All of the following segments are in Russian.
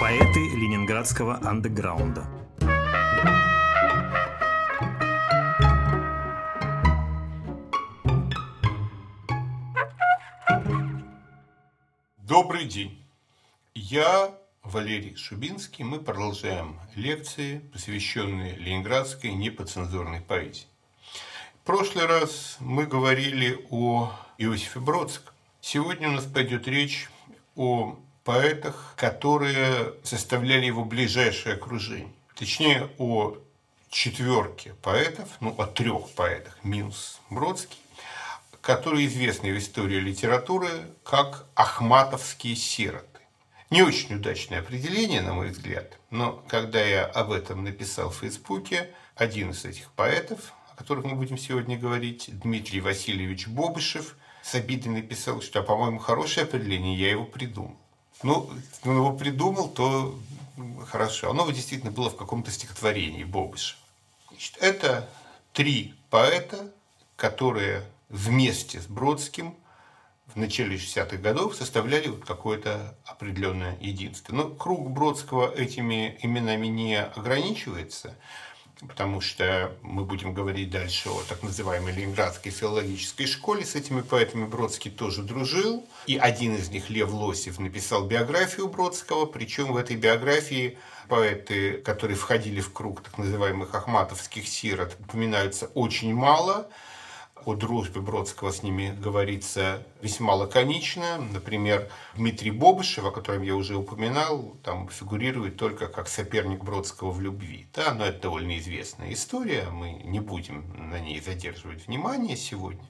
Поэты ленинградского андеграунда. Добрый день. Я Валерий Шубинский. Мы продолжаем лекции, посвященные ленинградской непоцензурной поэзии. В прошлый раз мы говорили о Иосифе Бродском. Сегодня у нас пойдет речь о поэтах, которые составляли его ближайшее окружение. Точнее, о четверке поэтов, ну, о трех поэтах, минус Бродский, которые известны в истории литературы как ахматовские сироты. Не очень удачное определение, на мой взгляд, но когда я об этом написал в Фейсбуке, один из этих поэтов, о которых мы будем сегодня говорить, Дмитрий Васильевич Бобышев, с обидой написал, что, по-моему, хорошее определение, я его придумал. Ну, он его придумал, то хорошо. Оно действительно было в каком-то стихотворении Бобышева. Значит, это три поэта, которые вместе с Бродским в начале 60-х годов составляли вот какое-то определенное единство. Но круг Бродского этими именами не ограничивается, потому что мы будем говорить дальше о так называемой Ленинградской филологической школе. С этими поэтами Бродский тоже дружил. И один из них, Лев Лосев, написал биографию Бродского, причем в этой биографии поэты, которые входили в круг так называемых ахматовских сирот, упоминаются очень мало – о дружбе Бродского с ними говорится весьма лаконично. Например, Дмитрий Бобышев, о котором я уже упоминал, там фигурирует только как соперник Бродского в любви. Да, но это довольно известная история, мы не будем на ней задерживать внимание сегодня.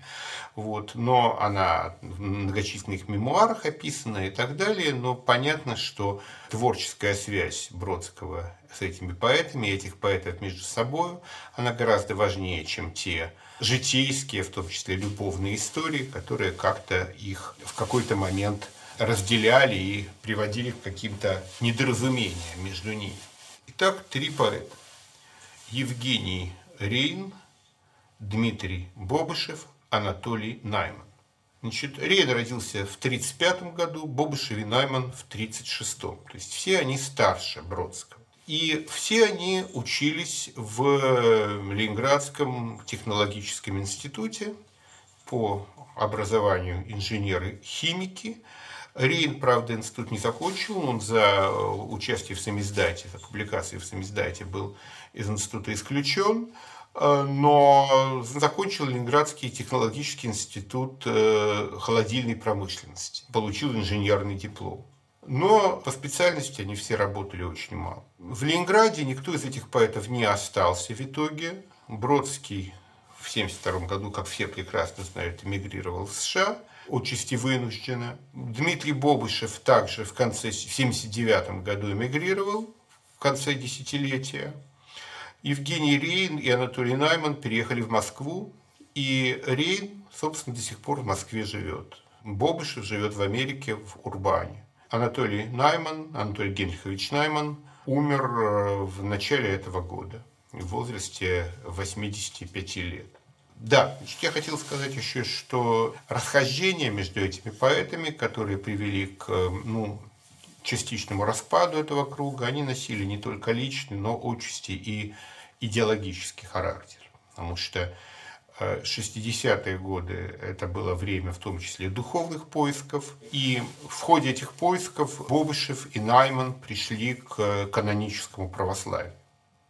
Вот, но она в многочисленных мемуарах описана и так далее, но понятно, что творческая связь Бродского с этими поэтами, этих поэтов между собой, она гораздо важнее, чем те житейские, в том числе любовные истории, которые как-то их в какой-то момент разделяли и приводили к каким-то недоразумениям между ними. Итак, три поэта. Евгений Рейн, Дмитрий Бобышев, Анатолий Найман. Значит, Рейн родился в 1935 году, Бобышев и Найман в 1936. То есть все они старше Бродского. И все они учились в Ленинградском технологическом институте по образованию инженеры-химики. Рейн, правда, институт не закончил, он за участие в самиздате, за публикации в самиздате был из института исключен, но закончил Ленинградский технологический институт э, холодильной промышленности, получил инженерный диплом. Но по специальности они все работали очень мало. В Ленинграде никто из этих поэтов не остался в итоге. Бродский в 1972 году, как все прекрасно знают, эмигрировал в США, отчасти вынужденно. Дмитрий Бобышев также в конце 1979 году эмигрировал, в конце десятилетия. Евгений Рейн и Анатолий Найман переехали в Москву, и Рейн, собственно, до сих пор в Москве живет. Бобышев живет в Америке, в Урбане. Анатолий Найман, Анатолий Генрихович Найман, умер э, в начале этого года в возрасте 85 лет. Да, я хотел сказать еще, что расхождения между этими поэтами, которые привели к ну, частичному распаду этого круга, они носили не только личный, но отчасти и идеологический характер. Потому что 60-е годы это было время в том числе духовных поисков. И в ходе этих поисков Бобышев и Найман пришли к каноническому православию.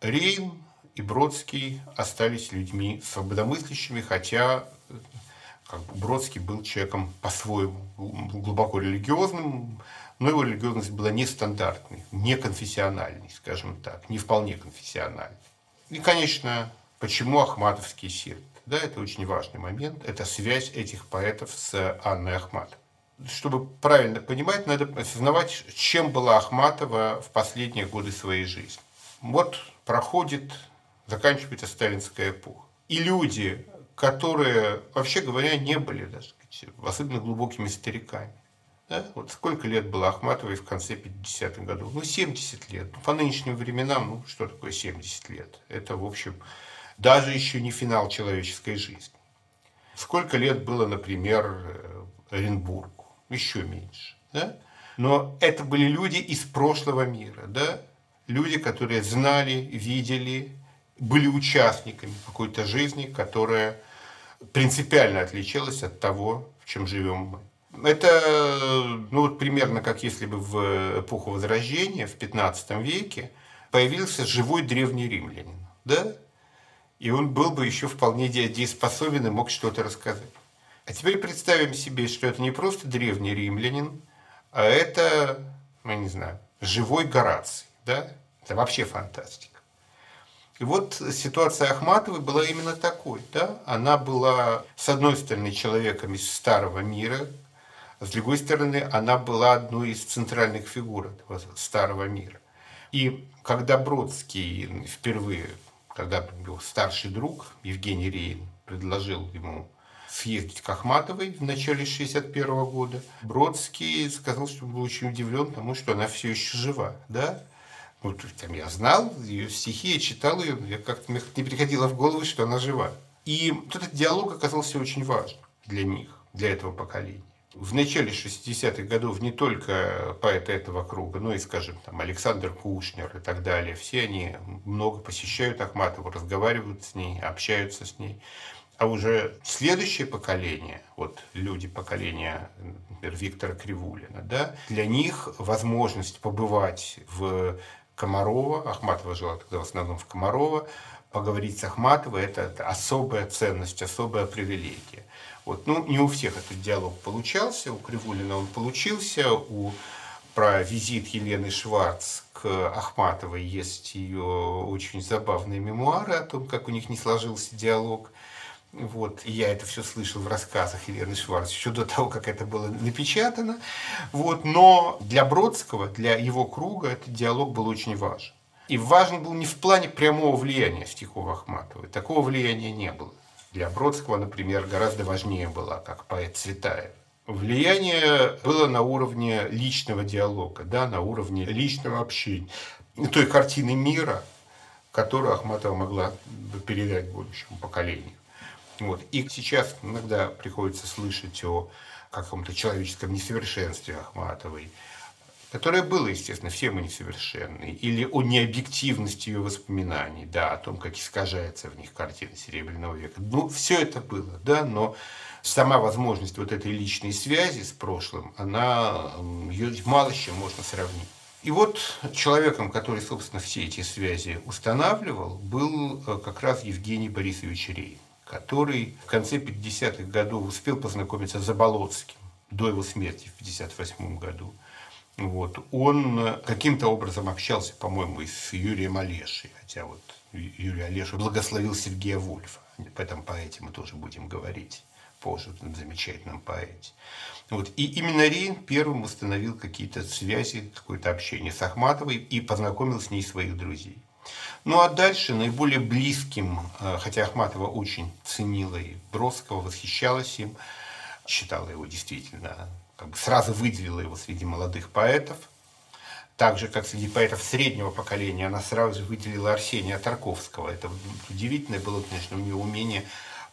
Рейн и Бродский остались людьми свободомыслящими, хотя как бы, Бродский был человеком по-своему глубоко религиозным, но его религиозность была нестандартной, неконфессиональной, скажем так, не вполне конфессиональной. И, конечно, почему ахматовские сирты? Да, это очень важный момент. Это связь этих поэтов с Анной Ахматовой. Чтобы правильно понимать, надо осознавать, чем была Ахматова в последние годы своей жизни. Вот проходит, заканчивается сталинская эпоха. И люди, которые, вообще говоря, не были, даже, особенно глубокими стариками. Да? Вот сколько лет было Ахматовой в конце 50-х годов? Ну, 70 лет. По нынешним временам, ну, что такое 70 лет? Это, в общем, даже еще не финал человеческой жизни. Сколько лет было, например, Оренбургу? Еще меньше. Да? Но это были люди из прошлого мира, да? Люди, которые знали, видели, были участниками какой-то жизни, которая принципиально отличалась от того, в чем живем мы. Это ну, вот примерно как если бы в эпоху Возрождения, в 15 веке, появился живой древний римлянин. Да? И он был бы еще вполне дееспособен и мог что-то рассказать. А теперь представим себе, что это не просто древний римлянин, а это, ну, я не знаю, живой Гораций. Да? Это вообще фантастика. И вот ситуация Ахматовой была именно такой. Да? Она была, с одной стороны, человеком из старого мира, с другой стороны, она была одной из центральных фигур этого старого мира. И когда Бродский впервые, когда его старший друг Евгений Рейн предложил ему съездить к Ахматовой в начале 61 года, Бродский сказал, что был очень удивлен, потому что она все еще жива. Да? Вот там я знал ее стихи, я читал ее, я как-то мне не приходило в голову, что она жива. И этот диалог оказался очень важным для них, для этого поколения. В начале 60-х годов не только поэты этого круга, но и, скажем, там, Александр Кушнер и так далее, все они много посещают Ахматову, разговаривают с ней, общаются с ней. А уже следующее поколение, вот люди поколения, например, Виктора Кривулина, да, для них возможность побывать в Комарова, Ахматова жила тогда в основном в Комарова, поговорить с Ахматовой – это, особая ценность, особая привилегия. Вот, ну, не у всех этот диалог получался, у Кривулина он получился, у про визит Елены Шварц к Ахматовой есть ее очень забавные мемуары о том, как у них не сложился диалог. Вот, и я это все слышал в рассказах Елены Шварц еще до того, как это было напечатано. Вот, но для Бродского, для его круга этот диалог был очень важен. И важен был не в плане прямого влияния стихов Ахматовой. Такого влияния не было. Для Бродского, например, гораздо важнее была, как поэт Цветаев. Влияние было на уровне личного диалога, да, на уровне личного общения, той картины мира, которую Ахматова могла передать будущему поколению. Вот. И сейчас иногда приходится слышать о каком-то человеческом несовершенстве Ахматовой, которое было, естественно, все мы несовершенны, или о необъективности ее воспоминаний, да, о том, как искажается в них картина Серебряного века. Ну, все это было, да, но сама возможность вот этой личной связи с прошлым, она, ее мало с чем можно сравнить. И вот человеком, который, собственно, все эти связи устанавливал, был э, как раз Евгений Борисович Рейн который в конце 50-х годов успел познакомиться с Заболоцким до его смерти в 1958 году. Вот. Он каким-то образом общался, по-моему, и с Юрием Олешей, хотя вот Юрий Олеша благословил Сергея Вольфа. Об этом поэте мы тоже будем говорить позже, замечательном поэте. Вот. И именно Рейн первым установил какие-то связи, какое-то общение с Ахматовой и познакомил с ней своих друзей. Ну а дальше наиболее близким, э, хотя Ахматова очень ценила и Бродского, восхищалась им, считала его действительно, как бы сразу выделила его среди молодых поэтов. Так же, как среди поэтов среднего поколения, она сразу выделила Арсения Тарковского. Это удивительное было, конечно, у нее умение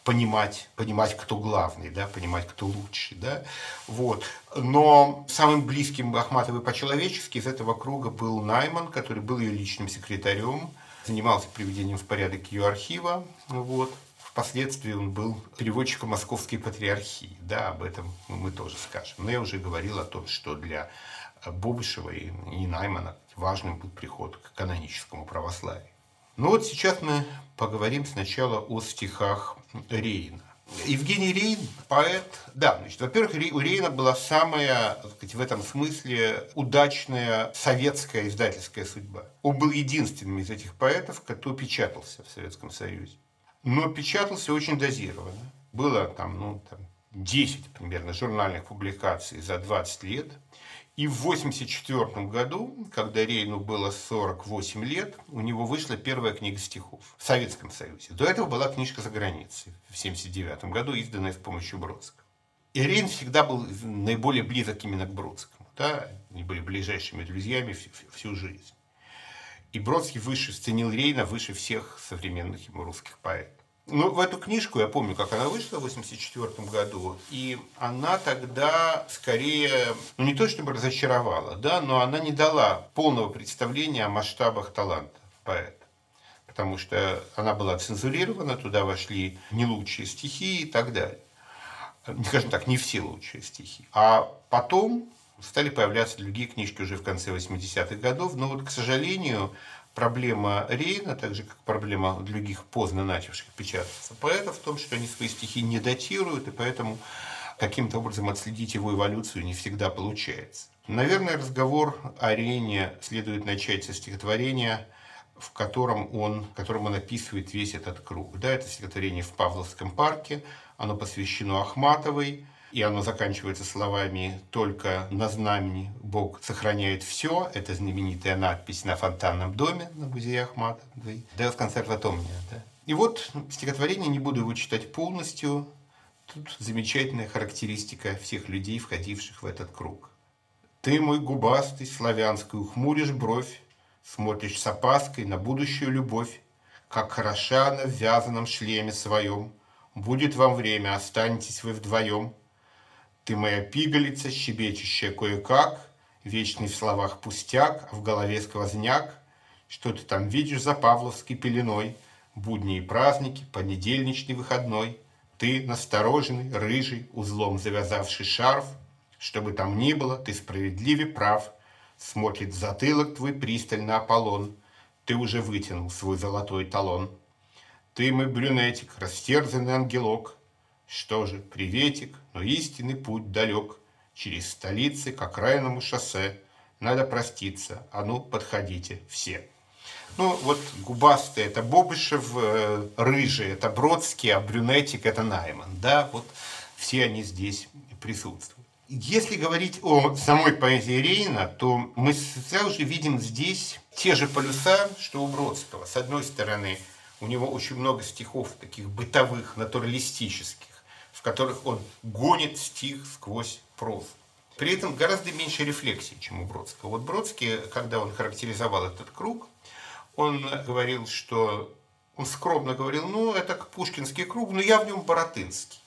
понимать, понимать, кто главный, да, понимать, кто лучший. Да? Вот. Но самым близким Ахматовой по-человечески из этого круга был Найман, который был ее личным секретарем, занимался приведением в порядок ее архива. Вот. Впоследствии он был переводчиком Московской патриархии. Да, об этом мы тоже скажем. Но я уже говорил о том, что для Бобышева и, и Наймана важным был приход к каноническому православию. Ну вот сейчас мы поговорим сначала о стихах Рейна. Евгений Рейн, поэт, да, значит, во-первых, у Рейна была самая, так сказать, в этом смысле удачная советская издательская судьба. Он был единственным из этих поэтов, кто печатался в Советском Союзе. Но печатался очень дозированно. Было там, ну, там 10 примерно журнальных публикаций за 20 лет – и в 1984 году, когда Рейну было 48 лет, у него вышла первая книга стихов в Советском Союзе. До этого была книжка за границей в 1979 году, изданная с помощью Бродского. И Рейн всегда был наиболее близок именно к Бродскому. Да? Они были ближайшими друзьями всю, всю жизнь. И Бродский выше, ценил Рейна выше всех современных ему русских поэтов. Ну, в эту книжку я помню, как она вышла в 1984 году, и она тогда скорее, ну не то чтобы разочаровала, да, но она не дала полного представления о масштабах таланта поэта. Потому что она была цензурирована, туда вошли не лучшие стихи и так далее. Скажем так, не все лучшие стихи. А потом стали появляться другие книжки уже в конце 80-х годов. Но вот, к сожалению, проблема Рейна, так же как проблема других поздно начавших печататься поэтов, в том, что они свои стихи не датируют, и поэтому каким-то образом отследить его эволюцию не всегда получается. Наверное, разговор о Рейне следует начать со стихотворения, в котором он, в котором он описывает весь этот круг. Да, это стихотворение в Павловском парке, оно посвящено Ахматовой, и оно заканчивается словами «Только на знамени Бог сохраняет все». Это знаменитая надпись на фонтанном доме на музее Ахматовой. Да, в консерватомне. Да. И вот стихотворение, не буду его читать полностью, тут замечательная характеристика всех людей, входивших в этот круг. «Ты, мой губастый, славянский, ухмуришь бровь, смотришь с опаской на будущую любовь, как хороша она в вязаном шлеме своем. Будет вам время, останетесь вы вдвоем – ты моя пигалица, щебечущая кое-как, Вечный в словах пустяк, а в голове сквозняк. Что ты там видишь за Павловской пеленой? Будни и праздники, понедельничный выходной. Ты настороженный, рыжий, узлом завязавший шарф. Что бы там ни было, ты справедливе прав. Смотрит в затылок твой пристально Аполлон. Ты уже вытянул свой золотой талон. Ты мой брюнетик, растерзанный ангелок, что же, приветик, но истинный путь далек. Через столицы к окраинному шоссе. Надо проститься, а ну, подходите все. Ну, вот губастый – это Бобышев, э, рыжий – это Бродский, а брюнетик – это Найман. Да, вот все они здесь присутствуют. Если говорить о самой поэзии Рейна, то мы сразу же видим здесь те же полюса, что у Бродского. С одной стороны, у него очень много стихов таких бытовых, натуралистических которых он гонит стих сквозь прозу. При этом гораздо меньше рефлексии, чем у Бродского. Вот Бродский, когда он характеризовал этот круг, он говорил, что он скромно говорил, ну, это пушкинский круг, но я в нем Боротынский.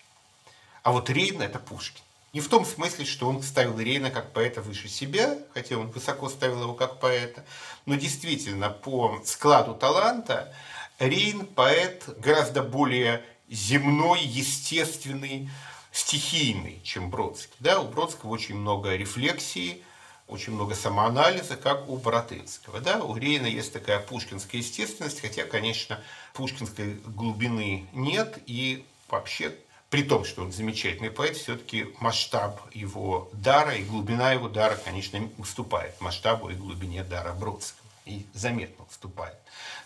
А вот Рейн – это Пушкин. Не в том смысле, что он ставил Рейна как поэта выше себя, хотя он высоко ставил его как поэта, но действительно по складу таланта Рейн – поэт гораздо более земной, естественный, стихийный, чем Бродский. Да, у Бродского очень много рефлексии, очень много самоанализа, как у Боротынского. Да? У Рейна есть такая пушкинская естественность, хотя, конечно, пушкинской глубины нет, и вообще, при том, что он замечательный поэт, все-таки масштаб его дара и глубина его дара, конечно, уступает масштабу и глубине дара Бродского и заметно уступает.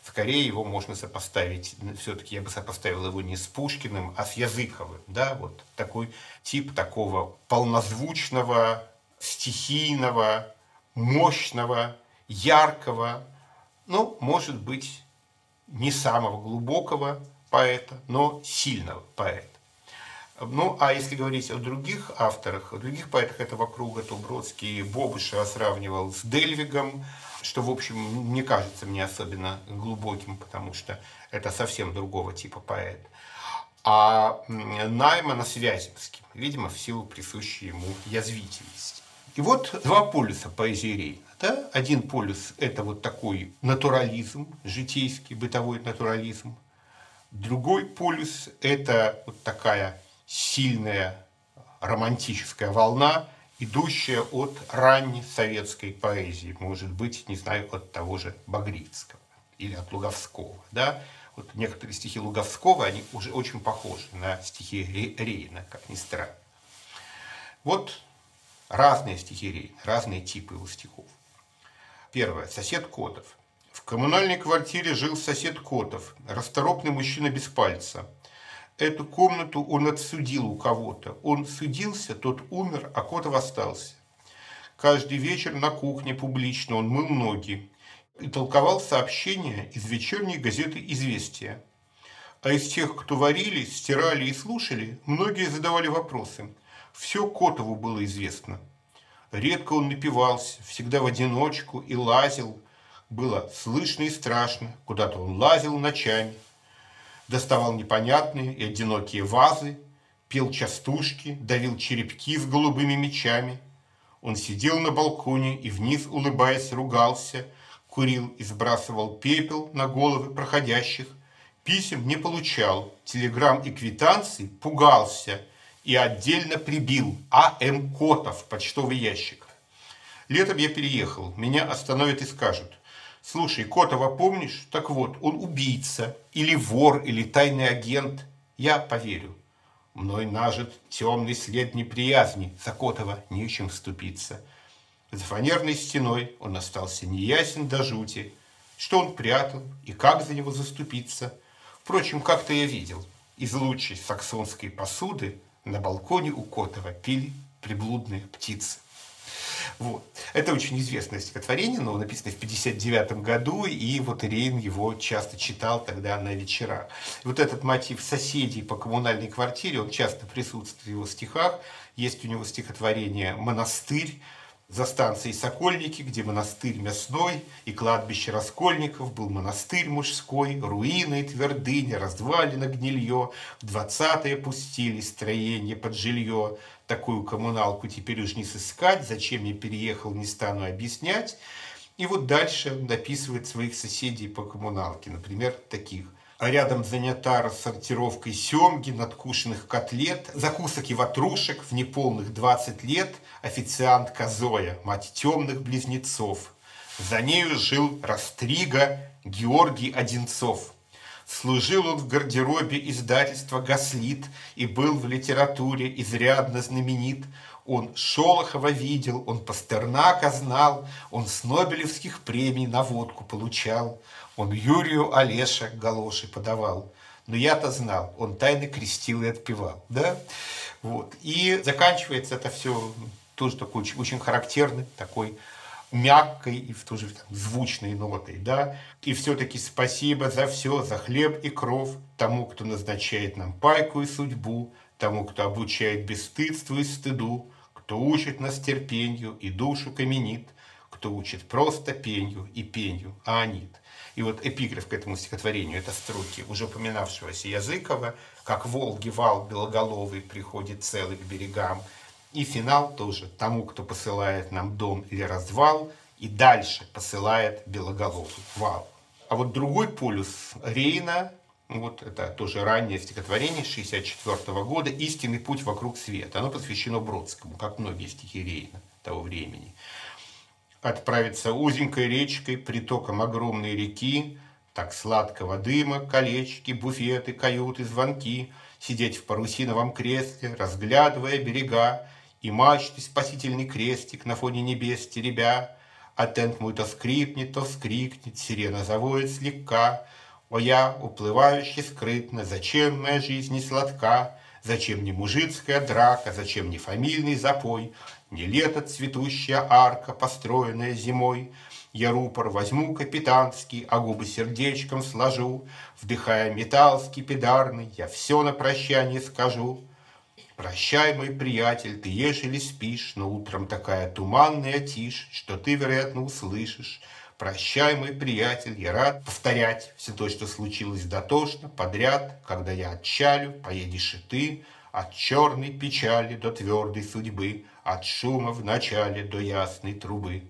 Скорее его можно сопоставить, все-таки я бы сопоставил его не с Пушкиным, а с Языковым. Да? Вот такой тип такого полнозвучного, стихийного, мощного, яркого, ну, может быть, не самого глубокого поэта, но сильного поэта. Ну, а если говорить о других авторах, о других поэтах этого круга, то Бродский Бобыша сравнивал с Дельвигом, что, в общем, не кажется мне особенно глубоким, потому что это совсем другого типа поэт. А Наймана с Вяземским, видимо, в силу присущей ему язвительности. И вот два полюса поэзии Рейна. Да? Один полюс – это вот такой натурализм, житейский, бытовой натурализм. Другой полюс – это вот такая сильная романтическая волна, идущая от ранней советской поэзии, может быть, не знаю, от того же Багрицкого или от Луговского. Да? Вот некоторые стихи Луговского, они уже очень похожи на стихи Рейна, как ни странно. Вот разные стихи Рейна, разные типы его стихов. Первое. Сосед Котов. В коммунальной квартире жил сосед Котов, расторопный мужчина без пальца – Эту комнату он отсудил у кого-то. Он судился, тот умер, а Котов остался. Каждый вечер на кухне публично он мыл ноги и толковал сообщения из вечерней газеты «Известия». А из тех, кто варили, стирали и слушали, многие задавали вопросы. Все Котову было известно. Редко он напивался, всегда в одиночку и лазил. Было слышно и страшно, куда-то он лазил ночами – доставал непонятные и одинокие вазы, пел частушки, давил черепки с голубыми мечами. Он сидел на балконе и вниз, улыбаясь, ругался, курил и сбрасывал пепел на головы проходящих, писем не получал, телеграмм и квитанций пугался и отдельно прибил А.М. Котов почтовый ящик. Летом я переехал, меня остановят и скажут, слушай, Котова помнишь? Так вот, он убийца, или вор, или тайный агент. Я поверю. Мной нажит темный след неприязни, за Котова нечем вступиться. За фанерной стеной он остался неясен до жути. Что он прятал и как за него заступиться? Впрочем, как-то я видел. Из лучшей саксонской посуды на балконе у Котова пили приблудные птицы. Вот. Это очень известное стихотворение, но написано в 59 году, и вот Рейн его часто читал тогда на вечерах. И вот этот мотив соседей по коммунальной квартире, он часто присутствует в его стихах. Есть у него стихотворение «Монастырь», за станцией Сокольники, где монастырь мясной и кладбище Раскольников, был монастырь мужской, руины и твердыня, развалина гнилье, в двадцатые пустили строение под жилье, такую коммуналку теперь уж не сыскать, зачем я переехал, не стану объяснять. И вот дальше он дописывает своих соседей по коммуналке, например, таких а рядом занята рассортировкой семги, надкушенных котлет, закусок и ватрушек в неполных 20 лет официантка Зоя, мать темных близнецов. За нею жил Растрига Георгий Одинцов. Служил он в гардеробе издательства «Гаслит» и был в литературе изрядно знаменит. Он Шолохова видел, он Пастернака знал, он с Нобелевских премий на водку получал. Он Юрию Олеша галоши подавал. Но я-то знал, он тайно крестил и отпевал. Да? Вот. И заканчивается это все тоже такой очень, очень характерной, такой мягкой и в то же там, звучной нотой, да, и все-таки спасибо за все, за хлеб и кров, тому, кто назначает нам пайку и судьбу, тому, кто обучает бесстыдству и стыду, кто учит нас терпенью и душу каменит, кто учит просто пенью и пенью, а анит. И вот эпиграф к этому стихотворению – это строки уже упоминавшегося Языкова, как Волги вал белоголовый приходит целый к берегам. И финал тоже тому, кто посылает нам дом или развал, и дальше посылает белоголовый вал. А вот другой полюс Рейна, вот это тоже раннее стихотворение 64 года «Истинный путь вокруг света». Оно посвящено Бродскому, как многие стихи Рейна того времени отправиться узенькой речкой, притоком огромной реки, так сладкого дыма, колечки, буфеты, каюты, звонки, сидеть в парусиновом кресле, разглядывая берега, и мачты спасительный крестик на фоне небес теребя, а тент мой то скрипнет, то вскрикнет, сирена завоет слегка, о я, уплывающий скрытно, зачем моя жизнь не сладка, зачем не мужицкая драка, зачем не фамильный запой, не лето цветущая арка, построенная зимой. Я рупор возьму капитанский, а губы сердечком сложу. Вдыхая металл скипидарный, я все на прощание скажу. Прощай, мой приятель, ты ешь или спишь, но утром такая туманная тишь, что ты, вероятно, услышишь. Прощай, мой приятель, я рад повторять все то, что случилось дотошно, подряд, когда я отчалю, поедешь и ты, от черной печали до твердой судьбы, от шума в начале до ясной трубы.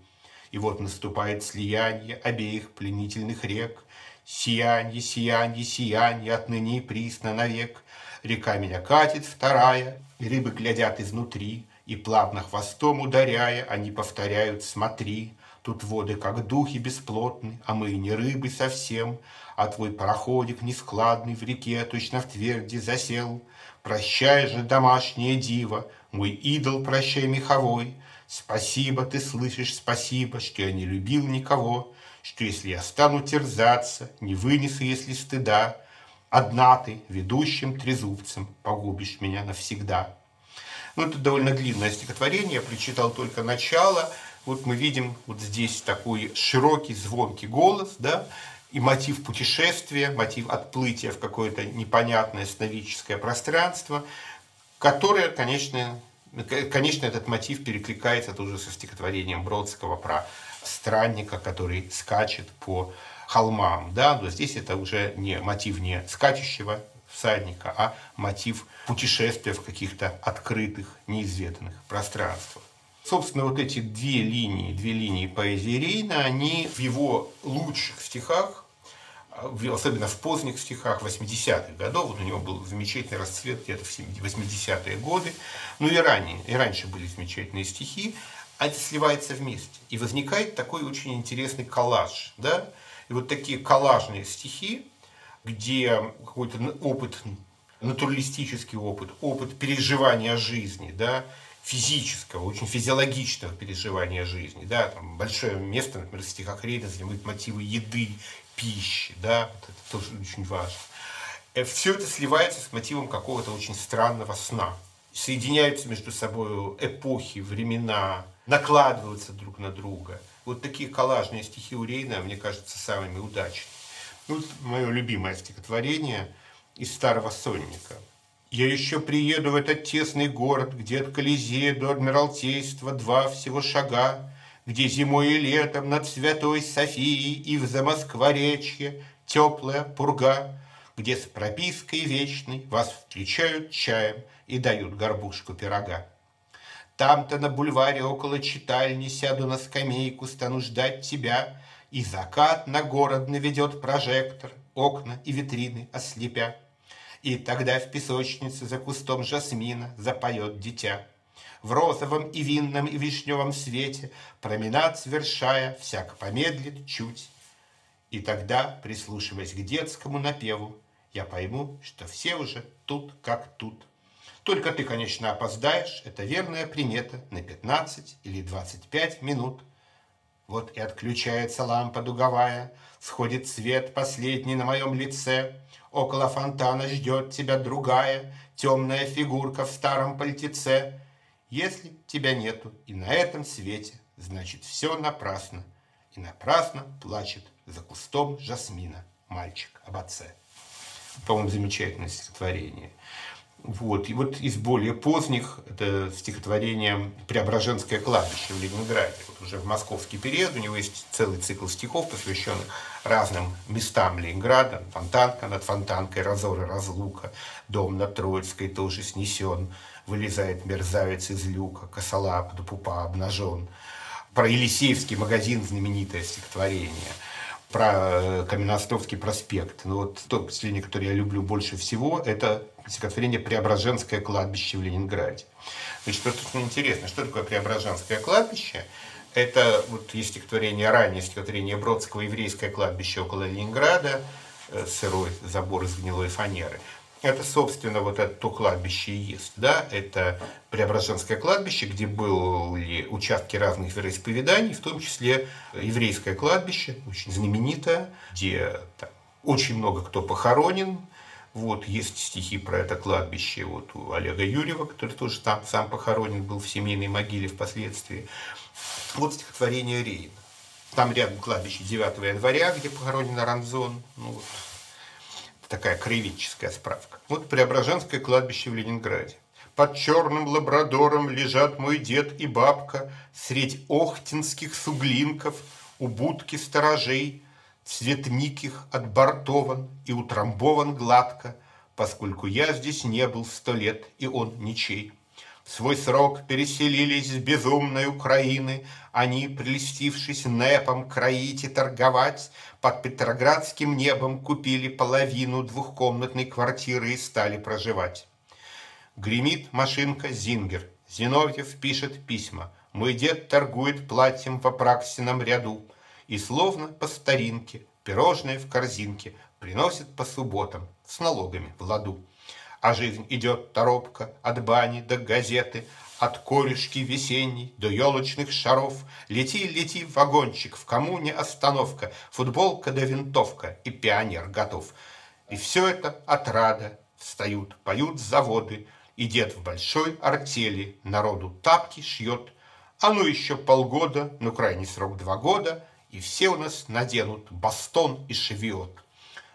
И вот наступает слияние обеих пленительных рек. Сиянье, сиянье, сиянье, отныне и присно навек. Река меня катит вторая, и рыбы глядят изнутри, и плавно хвостом ударяя, они повторяют «смотри». Тут воды, как духи, бесплотны, а мы не рыбы совсем, а твой пароходик нескладный в реке точно в тверди засел. Прощай же, домашняя дива, мой идол, прощай, меховой. Спасибо, ты слышишь, спасибо, что я не любил никого, что если я стану терзаться, не вынесу, если стыда, одна ты, ведущим трезубцем, погубишь меня навсегда. Ну, это довольно длинное стихотворение, я прочитал только начало. Вот мы видим вот здесь такой широкий, звонкий голос, да, и мотив путешествия, мотив отплытия в какое-то непонятное сновидческое пространство, которое, конечно, конечно, этот мотив перекликается тоже со стихотворением Бродского про странника, который скачет по холмам. Да? Но здесь это уже не мотив не скачущего всадника, а мотив путешествия в каких-то открытых, неизведанных пространствах. Собственно, вот эти две линии, две линии поэзии Рейна, они в его лучших стихах, особенно в поздних стихах 80-х годов, вот у него был замечательный расцвет где-то в 80-е годы, ну и ранее, и раньше были замечательные стихи, а это сливается вместе. И возникает такой очень интересный коллаж. Да? И вот такие коллажные стихи, где какой-то опыт, натуралистический опыт, опыт переживания жизни, да, физического, очень физиологичного переживания жизни. Да, там большое место, например, в стихах Рейна занимают мотивы еды, пищи, да, вот это тоже очень важно. Э, Все это сливается с мотивом какого-то очень странного сна. Соединяются между собой эпохи, времена, накладываются друг на друга. Вот такие коллажные стихи у Рейна, мне кажется, самыми удачными. Ну, мое любимое стихотворение из «Старого сонника». «Я еще приеду в этот тесный город, где от Колизея до Адмиралтейства два всего шага, где зимой и летом над Святой Софией и в Замоскворечье теплая пурга, где с пропиской вечной вас встречают чаем и дают горбушку пирога. Там-то на бульваре около читальни сяду на скамейку, стану ждать тебя, и закат на город наведет прожектор, окна и витрины ослепя. И тогда в песочнице за кустом жасмина запоет дитя. В розовом и винном и вишневом свете променад совершая, всяк помедлит чуть. И тогда, прислушиваясь к детскому напеву, я пойму, что все уже тут как тут. Только ты, конечно, опоздаешь, это верная примета на 15 или 25 минут. Вот и отключается лампа дуговая, сходит свет последний на моем лице. Около фонтана ждет тебя другая, темная фигурка в старом пальтеце. Если тебя нету и на этом свете, значит все напрасно. И напрасно плачет за кустом жасмина мальчик об отце. По-моему, замечательное стихотворение. Вот. И вот из более поздних это стихотворение «Преображенское кладбище» в Ленинграде. Вот уже в московский период у него есть целый цикл стихов, посвященных разным местам Ленинграда. Фонтанка над Фонтанкой, разоры разлука, дом на Троицкой тоже снесен, вылезает мерзавец из люка, косолап до пупа обнажен. Про Елисеевский магазин знаменитое стихотворение – про э, Каменноостровский проспект. Но вот то произведение, которое я люблю больше всего, это стихотворение «Преображенское кладбище в Ленинграде». Значит, вот тут интересно, что такое Преображенское кладбище? Это вот есть стихотворение, раннее стихотворение Бродского «Еврейское кладбище около Ленинграда», э, сырой забор из гнилой фанеры. Это, собственно, вот это то кладбище и есть. Да? Это Преображенское кладбище, где были участки разных вероисповеданий, в том числе еврейское кладбище, очень знаменитое, где там, очень много кто похоронен. Вот, есть стихи про это кладбище вот, у Олега Юрьева, который тоже там сам похоронен был в семейной могиле впоследствии. Вот стихотворение Рейна. Там рядом кладбище 9 января, где похоронен Аранзон. Ну, вот, такая краеведческая справка. Вот Преображенское кладбище в Ленинграде. Под черным лабрадором лежат мой дед и бабка Средь охтинских суглинков у будки сторожей Цветник их отбортован и утрамбован гладко, Поскольку я здесь не был сто лет, и он ничей. Свой срок переселились с безумной Украины, Они, прелестившись непом кроить и торговать, Под Петроградским небом купили половину Двухкомнатной квартиры и стали проживать. Гремит машинка «Зингер», Зиновьев пишет письма, Мой дед торгует платьем в Апраксином ряду, И словно по старинке, пирожные в корзинке Приносит по субботам с налогами в ладу. А жизнь идет торопка от бани до газеты, от корешки весенней до елочных шаров. Лети, лети, вагончик, в коммуне остановка, Футболка да винтовка, и пионер готов. И все это отрада, встают, поют заводы, И дед в большой артели народу тапки шьет. А ну еще полгода, ну крайний срок два года, И все у нас наденут бастон и шевиот.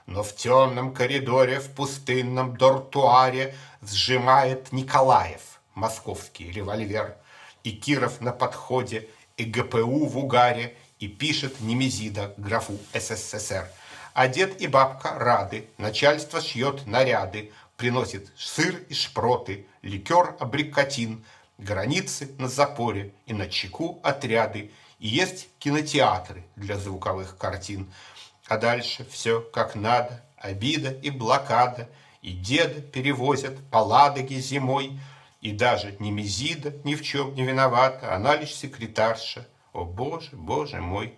Но в темном коридоре, в пустынном дортуаре Сжимает Николаев московский револьвер. И Киров на подходе, и ГПУ в угаре, и пишет Немезида графу СССР. А дед и бабка рады, начальство шьет наряды, приносит сыр и шпроты, ликер абрикотин, границы на запоре и на чеку отряды, и есть кинотеатры для звуковых картин. А дальше все как надо, обида и блокада, и деда перевозят по Ладоге зимой, и даже Немезида ни в чем не виновата, она лишь секретарша. О, Боже, Боже мой!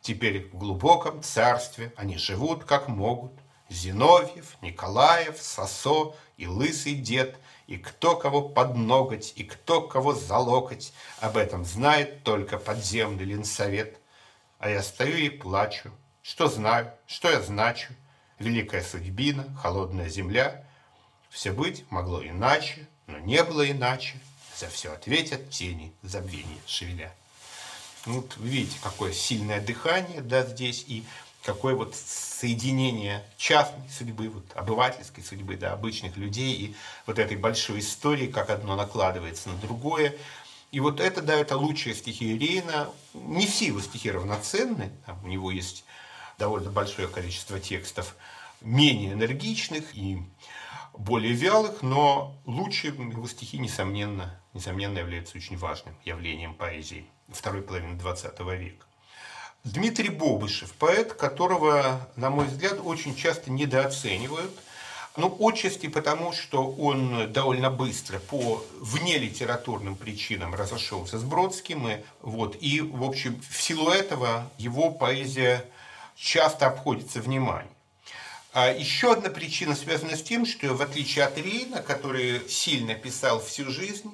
Теперь в глубоком царстве они живут как могут. Зиновьев, Николаев, Сосо и лысый дед, и кто кого под ноготь, и кто кого за локоть. Об этом знает только подземный ленсовет. А я стою и плачу. Что знаю, что я значу. Великая судьбина, холодная земля. Все быть могло иначе, но не было иначе. За все ответят тени забвения шевеля. Ну, вот видите, какое сильное дыхание да, здесь и какое вот соединение частной судьбы, вот, обывательской судьбы, да, обычных людей и вот этой большой истории, как одно накладывается на другое. И вот это, да, это лучшие стихи Рейна. Не все его стихи равноценны, там у него есть довольно большое количество текстов менее энергичных и более вялых, но лучшие его стихи, несомненно, несомненно являются очень важным явлением поэзии второй половины XX века. Дмитрий Бобышев, поэт, которого, на мой взгляд, очень часто недооценивают. Ну, отчасти потому, что он довольно быстро по внелитературным причинам разошелся с Бродским. И, вот, и, в общем, в силу этого его поэзия часто обходится вниманием. А еще одна причина связана с тем, что в отличие от Рейна, который сильно писал всю жизнь,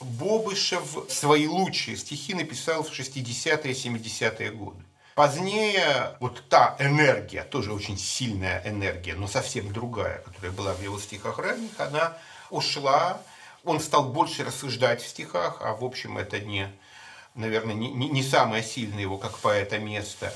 Бобышев свои лучшие стихи написал в 60-е 70-е годы. Позднее вот та энергия, тоже очень сильная энергия, но совсем другая, которая была в его стихах ранних, она ушла. Он стал больше рассуждать в стихах, а в общем это не, наверное, не, не самое сильное его как поэта место.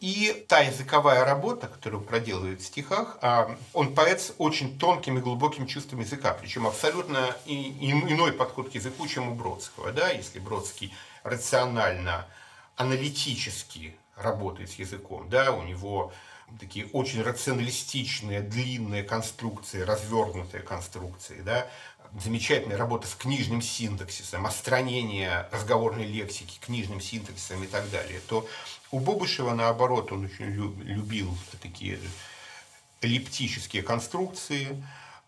И та языковая работа, которую проделывает в стихах, а, он поэт с очень тонким и глубоким чувством языка, причем абсолютно иной подход к языку, чем у Бродского. Да? Если Бродский рационально, аналитически работает с языком, да, у него такие очень рационалистичные, длинные конструкции, развернутые конструкции, да, замечательная работа с книжным синтаксисом, остранение разговорной лексики, книжным синтаксисом и так далее, то у Бобышева, наоборот, он очень любил такие эллиптические конструкции,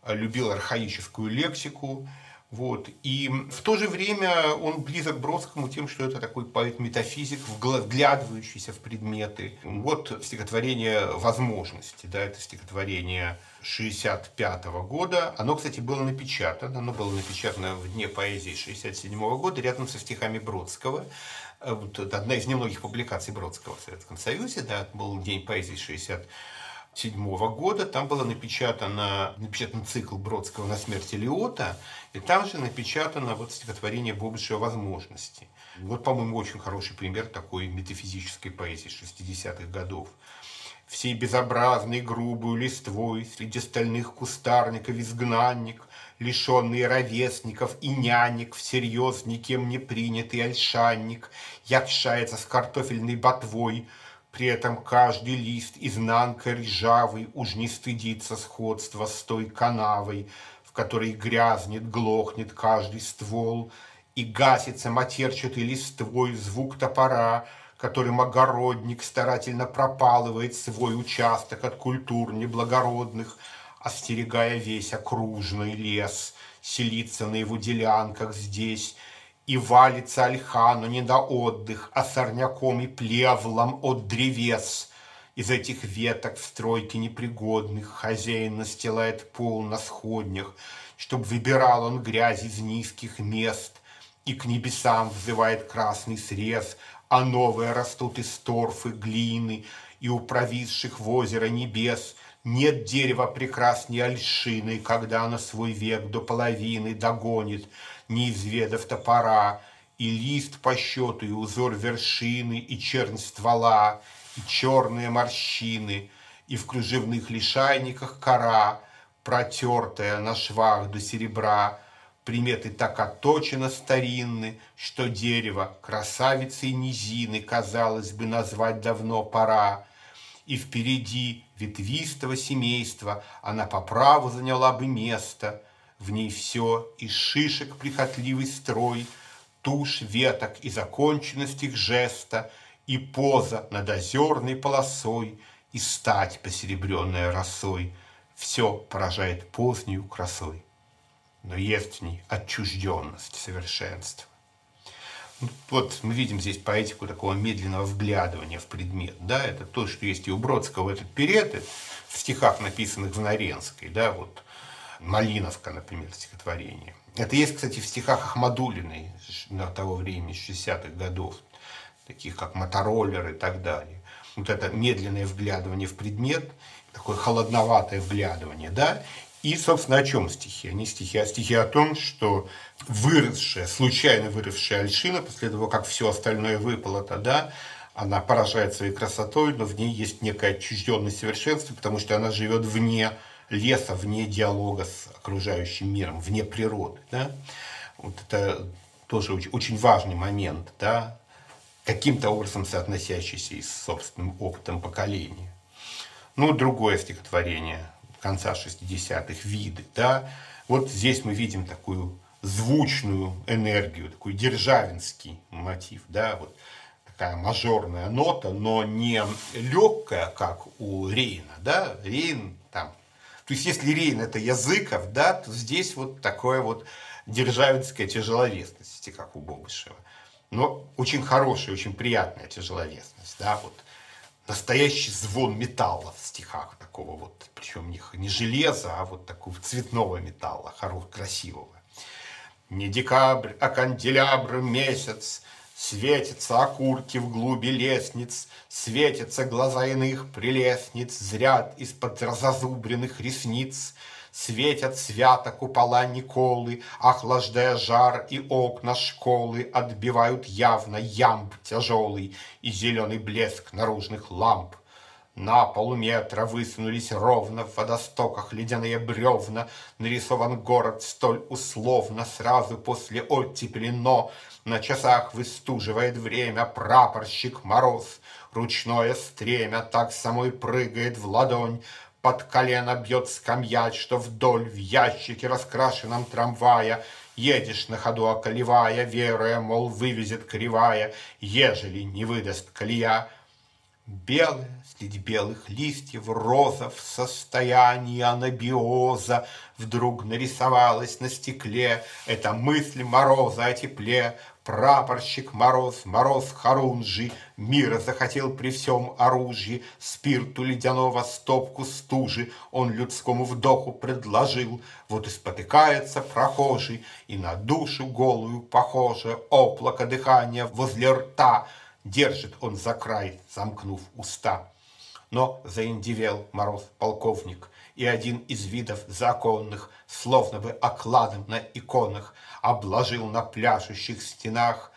любил архаическую лексику, вот. И в то же время он близок Бродскому тем, что это такой поэт-метафизик, вглядывающийся в предметы. Вот стихотворение «Возможности», да, это стихотворение 65 года. Оно, кстати, было напечатано, оно было напечатано в Дне поэзии 67 года рядом со стихами Бродского. Э, вот одна из немногих публикаций Бродского в Советском Союзе, да, был День поэзии 60 1977 года. Там было напечатано напечатан цикл Бродского «На смерть Лиота и там же напечатано вот стихотворение Бобыша «Возможности». Вот, по-моему, очень хороший пример такой метафизической поэзии 60-х годов. Всей безобразной грубую листвой Среди стальных кустарников изгнанник, Лишенный ровесников и нянек, Всерьез никем не принятый ольшанник Якшается с картофельной ботвой — при этом каждый лист изнанка ржавый уж не стыдится сходства с той канавой, в которой грязнет, глохнет каждый ствол, и гасится матерчатый листвой звук топора, которым огородник старательно пропалывает свой участок от культур неблагородных, остерегая весь окружный лес, селиться на его делянках здесь – и валится ольхану не до отдых, а сорняком и плевлом от древес. Из этих веток в стройке непригодных хозяин настилает пол на сходнях, Чтоб выбирал он грязь из низких мест, И к небесам взывает красный срез, А новые растут из торфы, глины, И у провисших в озеро небес Нет дерева прекраснее ольшины, Когда оно свой век до половины догонит — не изведав топора, и лист по счету, и узор вершины, и чернь ствола, и черные морщины, и в кружевных лишайниках кора, протертая на швах до серебра, Приметы так отточено старинны, Что дерево красавицей низины, Казалось бы, назвать давно пора. И впереди ветвистого семейства Она по праву заняла бы место. В ней все из шишек прихотливый строй, Тушь веток и законченность их жеста, И поза над озерной полосой, И стать посеребренная росой. Все поражает позднюю красой но есть в ней отчужденность совершенства. Ну, вот мы видим здесь поэтику такого медленного вглядывания в предмет. Да? Это то, что есть и у Бродского этот период, в стихах, написанных в Наренской. Да? Вот Малиновка, например, стихотворение. Это есть, кстати, в стихах Ахмадулиной того времени, 60-х годов, таких как Мотороллер и так далее. Вот это медленное вглядывание в предмет, такое холодноватое вглядывание, да, и, собственно, о чем стихи? Они стихи, а стихи о том, что выросшая, случайно выросшая Альшина, после того, как все остальное выпало тогда, она поражает своей красотой, но в ней есть некая отчужденность совершенства, потому что она живет вне леса, вне диалога с окружающим миром, вне природы. Да? Вот это тоже очень, важный момент, да? каким-то образом соотносящийся и с собственным опытом поколения. Ну, другое стихотворение – конца 60-х виды. Да? Вот здесь мы видим такую звучную энергию, такой державинский мотив. Да? Вот такая мажорная нота, но не легкая, как у Рейна. Да? Рейн. То есть, если Рейн это Языков, да, то здесь вот такое вот державинская тяжеловесность, как у Бобышева. Но очень хорошая, очень приятная тяжеловесность. Да? Вот настоящий звон металла в стихах такого вот, причем не, не железа, а вот такого цветного металла, хорошего, красивого. Не декабрь, а канделябр месяц, Светятся окурки в глуби лестниц, Светятся глаза иных прелестниц, Зрят из-под зазубренных ресниц, Светят свято купола Николы, Охлаждая жар и окна школы, Отбивают явно ямб тяжелый И зеленый блеск наружных ламп. На полуметра высунулись ровно в водостоках ледяные бревна, Нарисован город столь условно сразу после оттепели, но на часах выстуживает время прапорщик Мороз. Ручное стремя так самой прыгает в ладонь, под колено бьет скамья, что вдоль в ящике раскрашенном трамвая Едешь на ходу околевая, веруя, мол, вывезет кривая, ежели не выдаст колея. Белая, среди белых листьев, роза в состоянии анабиоза Вдруг нарисовалась на стекле эта мысль мороза о тепле, Прапорщик Мороз, Мороз Харунжи, Мира захотел при всем оружии, Спирту ледяного стопку стужи Он людскому вдоху предложил. Вот и спотыкается прохожий, И на душу голую похоже Оплако дыхания возле рта Держит он за край, замкнув уста. Но заиндивел Мороз полковник, и один из видов законных, словно бы окладом на иконах, обложил на пляшущих стенах.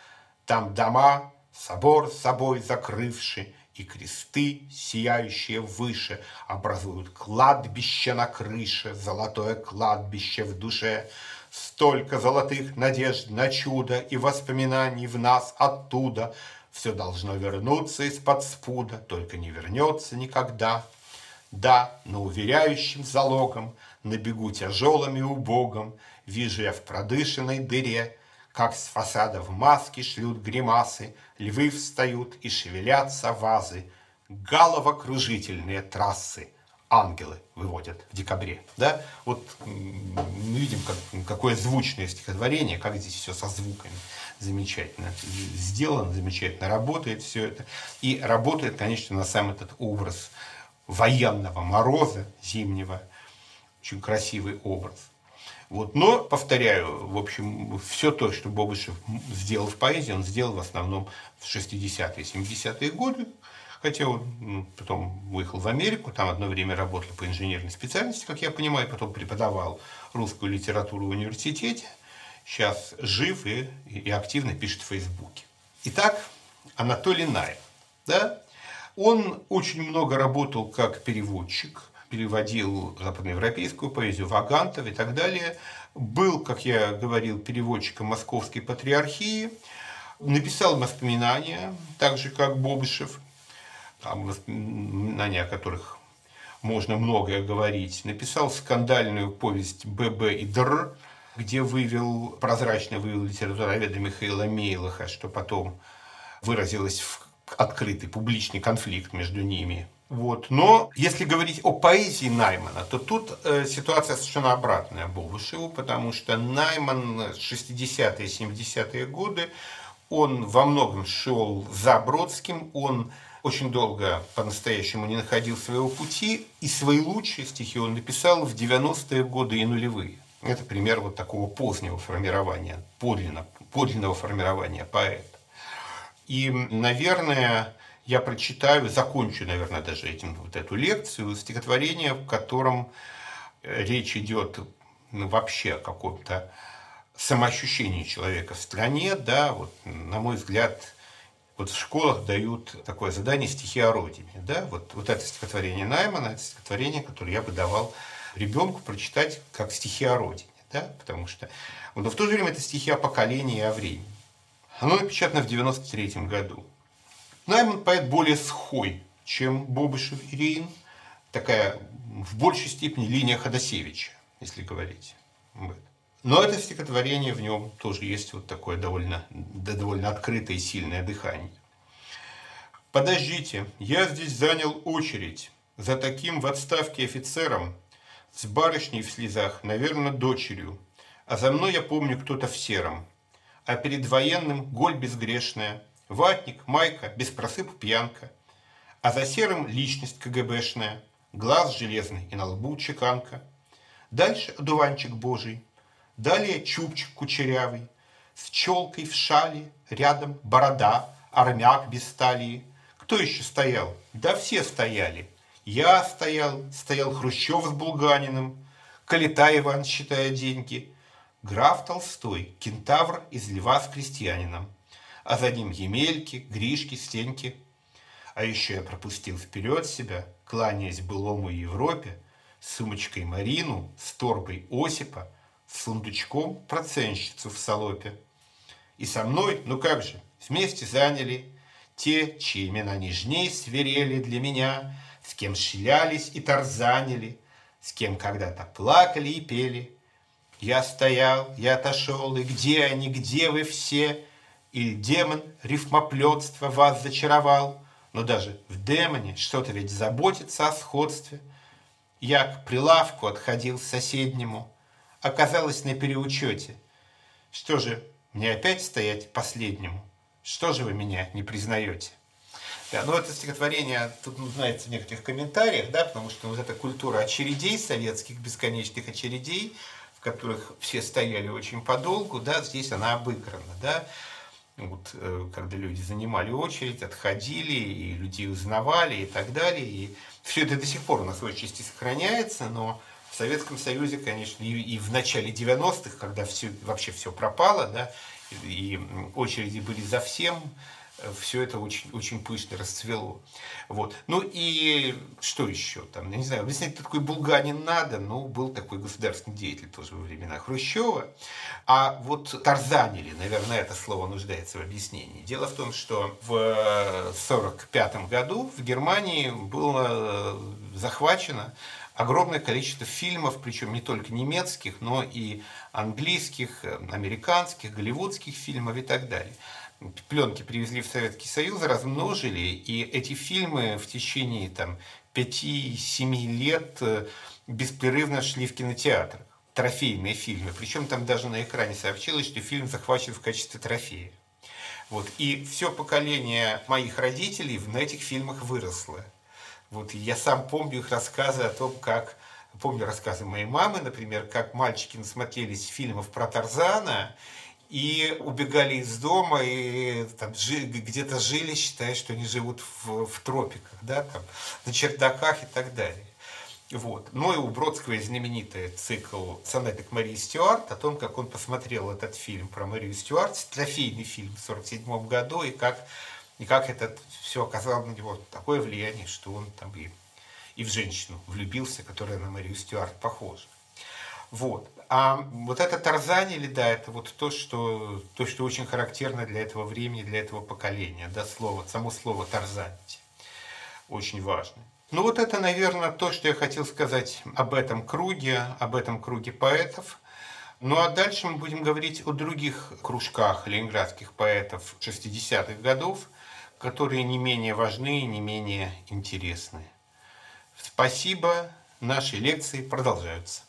Там дома, собор собой закрывши, и кресты, сияющие выше, образуют кладбище на крыше, золотое кладбище в душе. Столько золотых надежд на чудо и воспоминаний в нас оттуда. Все должно вернуться из-под спуда, только не вернется никогда. Да, но уверяющим залогом, на бегу тяжелым и убогом, Вижу я в продышенной дыре, Как с фасадов маски шлют гримасы, Львы встают и шевелятся вазы, Головокружительные трассы ангелы выводят в декабре. Да? Вот мы видим, как, какое звучное стихотворение, как здесь все со звуками замечательно сделано, замечательно работает все это. И работает, конечно, на сам этот образ военного мороза зимнего, очень красивый образ. Вот. Но, повторяю, в общем, все то, что Бобышев сделал в поэзии, он сделал в основном в 60-е, 70-е годы. Хотя он ну, потом выехал в Америку, там одно время работал по инженерной специальности, как я понимаю, потом преподавал русскую литературу в университете. Сейчас жив и, и активно пишет в Фейсбуке. Итак, Анатолий Наев. Да? Он очень много работал как переводчик – переводил западноевропейскую поэзию, Вагантов и так далее. Был, как я говорил, переводчиком Московской патриархии. Написал воспоминания, так же, как Бобышев, там воспоминания о которых можно многое говорить. Написал скандальную повесть «ББ и Др», где вывел, прозрачно вывел литературоведа Михаила Мейлаха, что потом выразилось в открытый публичный конфликт между ними. Вот. Но если говорить о поэзии Наймана, то тут э, ситуация совершенно обратная Бобышеву, потому что Найман 60-е, 70-е годы, он во многом шел за Бродским, он очень долго по-настоящему не находил своего пути, и свои лучшие стихи он написал в 90-е годы и нулевые. Это пример вот такого позднего формирования, подлинно, подлинного формирования поэта. И, наверное, я прочитаю, закончу, наверное, даже этим вот эту лекцию, стихотворение, в котором э, речь идет ну, вообще о каком-то самоощущении человека в стране, да, вот, на мой взгляд, вот в школах дают такое задание «Стихи о родине». Да? Вот, вот это стихотворение Наймана, это стихотворение, которое я бы давал ребенку прочитать как стихи о родине. Да? Потому что, но в то же время это стихи о поколении и о времени. Оно напечатано в 93 году. Найман поэт более схой, чем Бобышев и Рейн. Такая в большей степени линия Ходосевича, если говорить. Но это стихотворение, в нем тоже есть вот такое довольно, довольно открытое и сильное дыхание. Подождите, я здесь занял очередь за таким в отставке офицером, с барышней в слезах, наверное, дочерью, а за мной, я помню, кто-то в сером, а перед военным голь безгрешная, ватник, майка, без просыпа пьянка, а за серым личность КГБшная, глаз железный и на лбу чеканка. Дальше одуванчик божий, далее чубчик кучерявый, с челкой в шале, рядом борода, армяк без талии. Кто еще стоял? Да все стояли – я стоял, стоял Хрущев с Булганиным, Калита Иван, считая деньги, граф Толстой, кентавр из Льва с крестьянином, а за ним Емельки, Гришки, Стеньки. А еще я пропустил вперед себя, кланяясь былому Европе, с сумочкой Марину, с торбой Осипа, с сундучком проценщицу в салопе. И со мной, ну как же, вместе заняли те, чьи имена нежней свирели для меня – с кем шлялись и тарзанили, с кем когда-то плакали и пели. Я стоял, я отошел, и где они, где вы все? Или демон рифмоплетства вас зачаровал? Но даже в демоне что-то ведь заботится о сходстве. Я к прилавку отходил соседнему, оказалось на переучете. Что же, мне опять стоять последнему? Что же вы меня не признаете? Да, но это стихотворение тут нуждается в некоторых комментариях, да, потому что вот эта культура очередей советских, бесконечных очередей, которых все стояли очень подолгу, да, здесь она обыграна, да, вот, э, когда люди занимали очередь, отходили, и людей узнавали и так далее. И все это до сих пор у нас в части сохраняется, но в Советском Союзе, конечно, и, и в начале 90-х, когда все, вообще все пропало, да, и очереди были за всем, все это очень, очень пышно расцвело. Вот. Ну и что еще там, я не знаю, объяснять, такой Булганин надо, но был такой государственный деятель тоже во времена Хрущева. А вот тарзанили, наверное, это слово нуждается в объяснении. Дело в том, что в 1945 году в Германии было захвачено огромное количество фильмов, причем не только немецких, но и английских, американских, голливудских фильмов и так далее пленки привезли в Советский Союз, размножили, и эти фильмы в течение там, 5-7 лет э, беспрерывно шли в кинотеатрах. Трофейные фильмы. Причем там даже на экране сообщилось, что фильм захвачен в качестве трофея. Вот. И все поколение моих родителей на этих фильмах выросло. Вот. Я сам помню их рассказы о том, как помню рассказы моей мамы, например, как мальчики насмотрелись фильмов про Тарзана, и убегали из дома, и там где-то жили, считая, что они живут в, в тропиках, да, там, на чердаках и так далее. Вот. Ну и у Бродского есть знаменитый цикл «Сонетик Марии Стюарт» о том, как он посмотрел этот фильм про Марию Стюарт, трофейный фильм в 1947 году, и как, и как это все оказало на него такое влияние, что он там и, и в женщину влюбился, которая на Марию Стюарт похожа. Вот. А вот это тарзанили, да, это вот то что, то, что очень характерно для этого времени, для этого поколения. Да, слово, само слово тарзанить. Очень важно. Ну вот это, наверное, то, что я хотел сказать об этом круге, об этом круге поэтов. Ну а дальше мы будем говорить о других кружках ленинградских поэтов 60-х годов, которые не менее важны и не менее интересны. Спасибо. Наши лекции продолжаются.